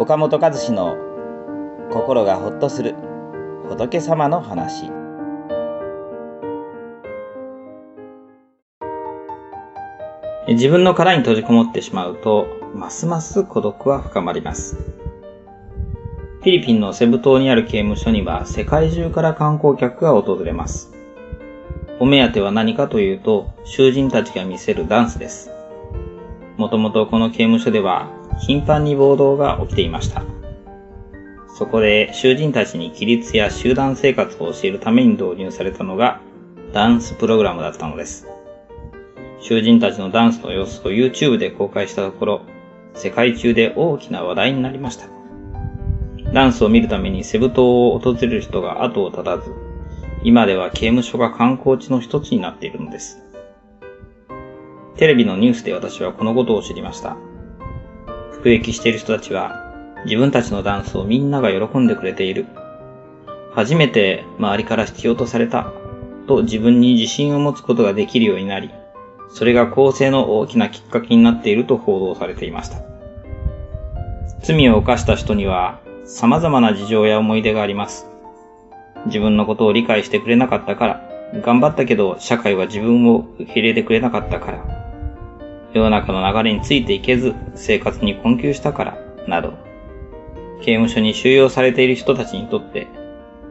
岡本和志の心がほっとする仏様の話。自分の殻に閉じこもってしまうとますます孤独は深まります。フィリピンのセブ島にある刑務所には世界中から観光客が訪れます。お目当ては何かというと囚人たちが見せるダンスです。もともとこの刑務所では頻繁に暴動が起きていました。そこで囚人たちに規律や集団生活を教えるために導入されたのがダンスプログラムだったのです。囚人たちのダンスの様子を YouTube で公開したところ、世界中で大きな話題になりました。ダンスを見るためにセブ島を訪れる人が後を絶たず、今では刑務所が観光地の一つになっているのです。テレビのニュースで私はこのことを知りました。服役している人たちは自分たちのダンスをみんなが喜んでくれている。初めて周りから必要とされたと自分に自信を持つことができるようになり、それが構成の大きなきっかけになっていると報道されていました。罪を犯した人には様々な事情や思い出があります。自分のことを理解してくれなかったから、頑張ったけど社会は自分を受け入れてくれなかったから、世の中の流れについていけず生活に困窮したから、など、刑務所に収容されている人たちにとって、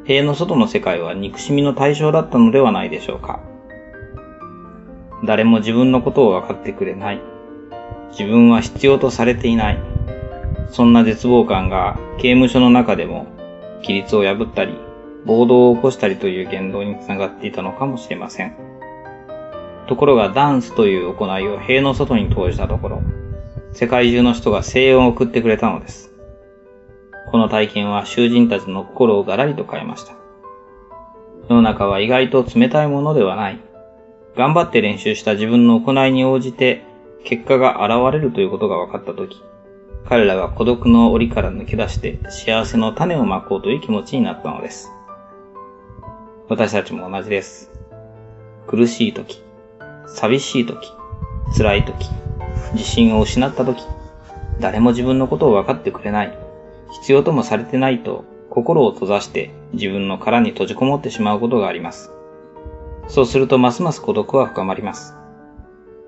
塀の外の世界は憎しみの対象だったのではないでしょうか。誰も自分のことを分かってくれない。自分は必要とされていない。そんな絶望感が刑務所の中でも規律を破ったり、暴動を起こしたりという言動につながっていたのかもしれません。ところがダンスという行いを塀の外に投じたところ、世界中の人が声援を送ってくれたのです。この体験は囚人たちの心をガラリと変えました。世の中は意外と冷たいものではない。頑張って練習した自分の行いに応じて結果が現れるということが分かったとき、彼らは孤独の檻から抜け出して幸せの種をまこうという気持ちになったのです。私たちも同じです。苦しいとき、寂しい時、辛い時、自信を失った時、誰も自分のことを分かってくれない、必要ともされてないと心を閉ざして自分の殻に閉じこもってしまうことがあります。そうするとますます孤独は深まります。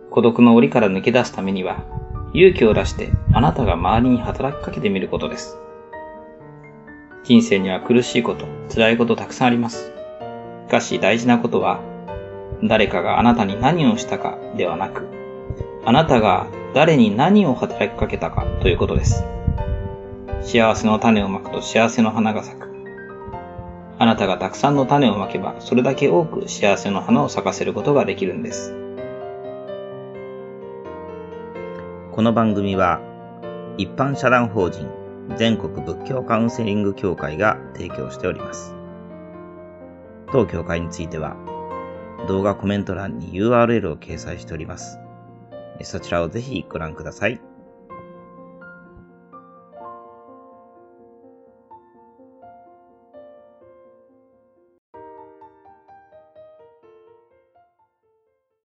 孤独の檻から抜け出すためには、勇気を出してあなたが周りに働きかけてみることです。人生には苦しいこと、辛いことたくさんあります。しかし大事なことは、誰かがあなたに何をしたかではなく、あなたが誰に何を働きかけたかということです。幸せの種をまくと幸せの花が咲く。あなたがたくさんの種をまけば、それだけ多く幸せの花を咲かせることができるんです。この番組は、一般社団法人全国仏教カウンセリング協会が提供しております。当協会については、動画コメント欄に URL を掲載しております。そちらをぜひご覧ください。